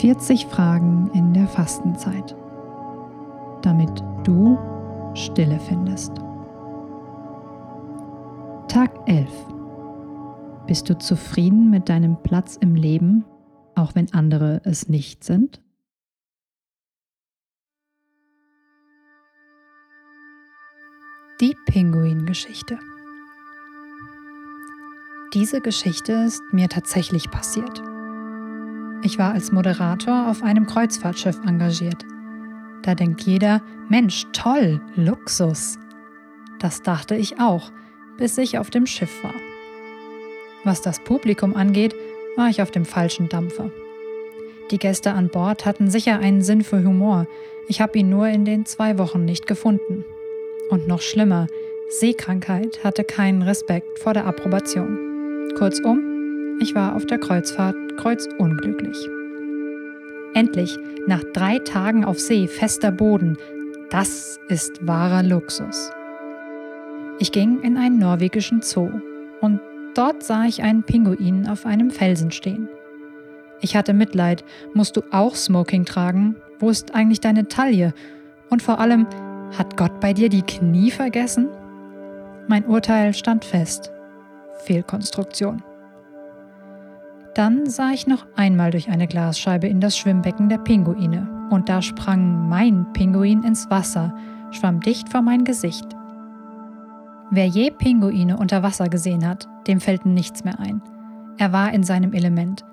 40 Fragen in der Fastenzeit, damit du Stille findest. Tag 11. Bist du zufrieden mit deinem Platz im Leben, auch wenn andere es nicht sind? Die Pinguin-Geschichte. Diese Geschichte ist mir tatsächlich passiert. Ich war als Moderator auf einem Kreuzfahrtschiff engagiert. Da denkt jeder, Mensch, toll, Luxus. Das dachte ich auch, bis ich auf dem Schiff war. Was das Publikum angeht, war ich auf dem falschen Dampfer. Die Gäste an Bord hatten sicher einen Sinn für Humor, ich habe ihn nur in den zwei Wochen nicht gefunden. Und noch schlimmer, Seekrankheit hatte keinen Respekt vor der Approbation. Kurzum, ich war auf der Kreuzfahrt kreuzunglücklich. Endlich, nach drei Tagen auf See, fester Boden, das ist wahrer Luxus. Ich ging in einen norwegischen Zoo und dort sah ich einen Pinguin auf einem Felsen stehen. Ich hatte Mitleid. Musst du auch Smoking tragen? Wo ist eigentlich deine Taille? Und vor allem, hat Gott bei dir die Knie vergessen? Mein Urteil stand fest. Fehlkonstruktion. Dann sah ich noch einmal durch eine Glasscheibe in das Schwimmbecken der Pinguine und da sprang mein Pinguin ins Wasser, schwamm dicht vor mein Gesicht. Wer je Pinguine unter Wasser gesehen hat, dem fällt nichts mehr ein. Er war in seinem Element.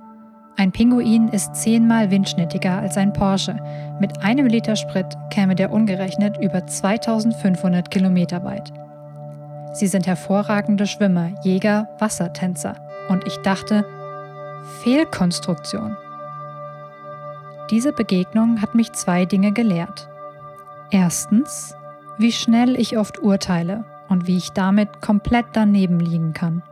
Ein Pinguin ist zehnmal windschnittiger als ein Porsche. Mit einem Liter Sprit käme der ungerechnet über 2500 Kilometer weit. Sie sind hervorragende Schwimmer, Jäger, Wassertänzer. Und ich dachte, Fehlkonstruktion. Diese Begegnung hat mich zwei Dinge gelehrt. Erstens, wie schnell ich oft urteile und wie ich damit komplett daneben liegen kann.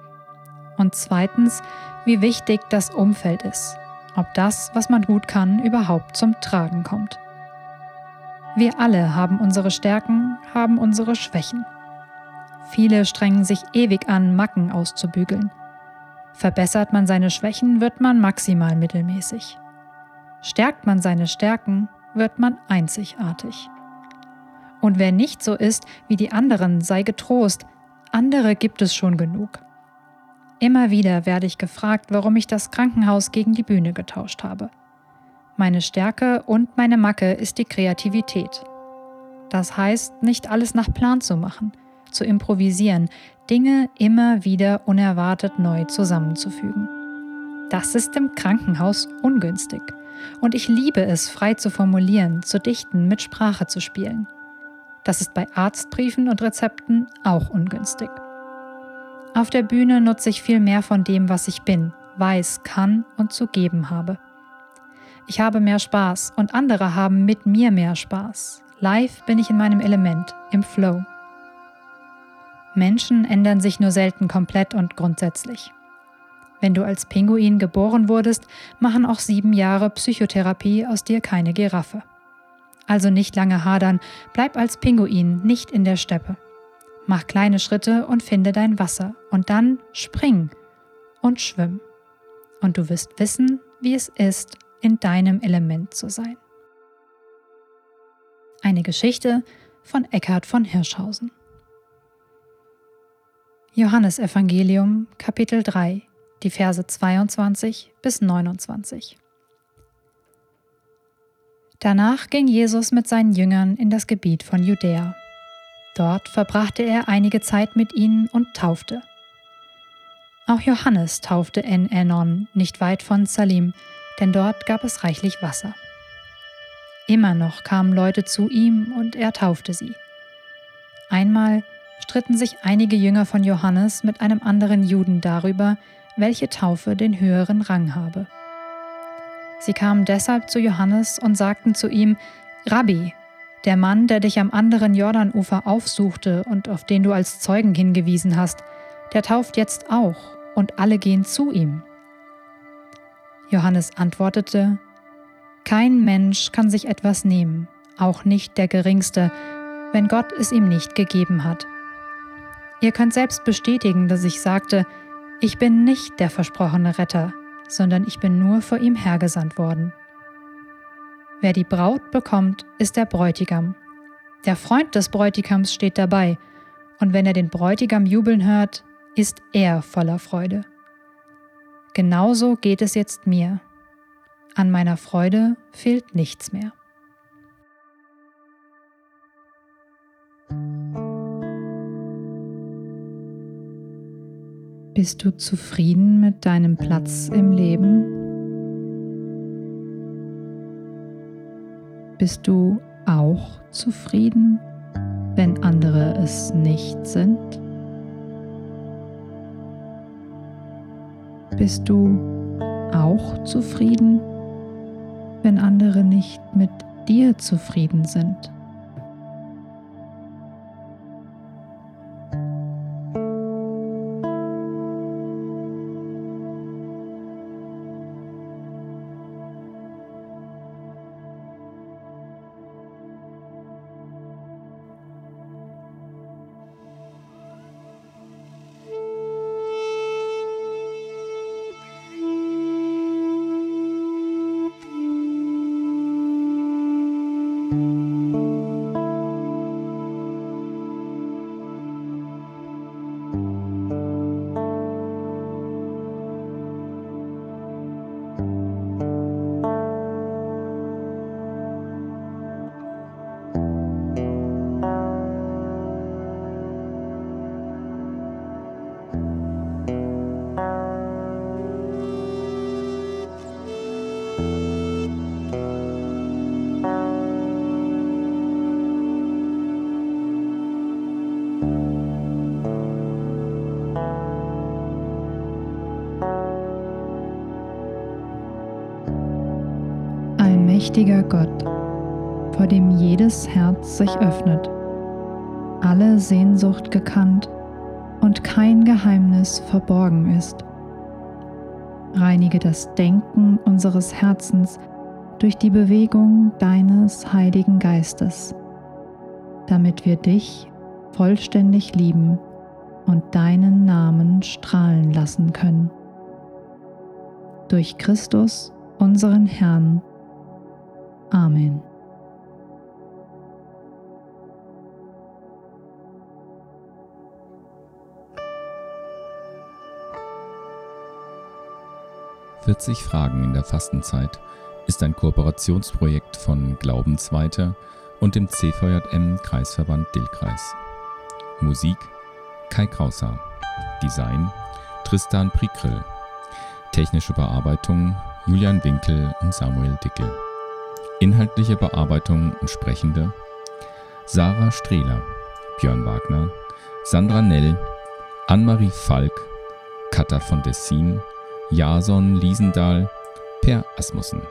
Und zweitens, wie wichtig das Umfeld ist, ob das, was man gut kann, überhaupt zum Tragen kommt. Wir alle haben unsere Stärken, haben unsere Schwächen. Viele strengen sich ewig an, Macken auszubügeln. Verbessert man seine Schwächen, wird man maximal mittelmäßig. Stärkt man seine Stärken, wird man einzigartig. Und wer nicht so ist wie die anderen, sei getrost, andere gibt es schon genug. Immer wieder werde ich gefragt, warum ich das Krankenhaus gegen die Bühne getauscht habe. Meine Stärke und meine Macke ist die Kreativität. Das heißt, nicht alles nach Plan zu machen, zu improvisieren, Dinge immer wieder unerwartet neu zusammenzufügen. Das ist im Krankenhaus ungünstig. Und ich liebe es, frei zu formulieren, zu dichten, mit Sprache zu spielen. Das ist bei Arztbriefen und Rezepten auch ungünstig. Auf der Bühne nutze ich viel mehr von dem, was ich bin, weiß, kann und zu geben habe. Ich habe mehr Spaß und andere haben mit mir mehr Spaß. Live bin ich in meinem Element, im Flow. Menschen ändern sich nur selten komplett und grundsätzlich. Wenn du als Pinguin geboren wurdest, machen auch sieben Jahre Psychotherapie aus dir keine Giraffe. Also nicht lange hadern, bleib als Pinguin nicht in der Steppe. Mach kleine Schritte und finde dein Wasser und dann spring und schwimm. Und du wirst wissen, wie es ist, in deinem Element zu sein. Eine Geschichte von Eckhard von Hirschhausen. Johannesevangelium Kapitel 3, die Verse 22 bis 29. Danach ging Jesus mit seinen Jüngern in das Gebiet von Judäa. Dort verbrachte er einige Zeit mit ihnen und taufte. Auch Johannes taufte in Enon, nicht weit von Salim, denn dort gab es reichlich Wasser. Immer noch kamen Leute zu ihm und er taufte sie. Einmal stritten sich einige Jünger von Johannes mit einem anderen Juden darüber, welche Taufe den höheren Rang habe. Sie kamen deshalb zu Johannes und sagten zu ihm, Rabbi, der Mann, der dich am anderen Jordanufer aufsuchte und auf den du als Zeugen hingewiesen hast, der tauft jetzt auch, und alle gehen zu ihm. Johannes antwortete, Kein Mensch kann sich etwas nehmen, auch nicht der geringste, wenn Gott es ihm nicht gegeben hat. Ihr könnt selbst bestätigen, dass ich sagte, ich bin nicht der versprochene Retter, sondern ich bin nur vor ihm hergesandt worden. Wer die Braut bekommt, ist der Bräutigam. Der Freund des Bräutigams steht dabei, und wenn er den Bräutigam jubeln hört, ist er voller Freude. Genauso geht es jetzt mir. An meiner Freude fehlt nichts mehr. Bist du zufrieden mit deinem Platz im Leben? Bist du auch zufrieden, wenn andere es nicht sind? Bist du auch zufrieden, wenn andere nicht mit dir zufrieden sind? Mächtiger Gott, vor dem jedes Herz sich öffnet, alle Sehnsucht gekannt und kein Geheimnis verborgen ist. Reinige das Denken unseres Herzens durch die Bewegung deines Heiligen Geistes, damit wir dich vollständig lieben und deinen Namen strahlen lassen können. Durch Christus, unseren Herrn, Amen. »40 Fragen in der Fastenzeit« ist ein Kooperationsprojekt von Glaubensweiter und dem CVJM Kreisverband Dillkreis. Musik Kai Krauser. Design Tristan Prikrell. Technische Bearbeitung Julian Winkel und Samuel Dickel. Inhaltliche Bearbeitung und Sprechende Sarah Strehler, Björn Wagner, Sandra Nell, Anne-Marie Falk, Katha von Dessin, Jason Liesendahl, Per Asmussen.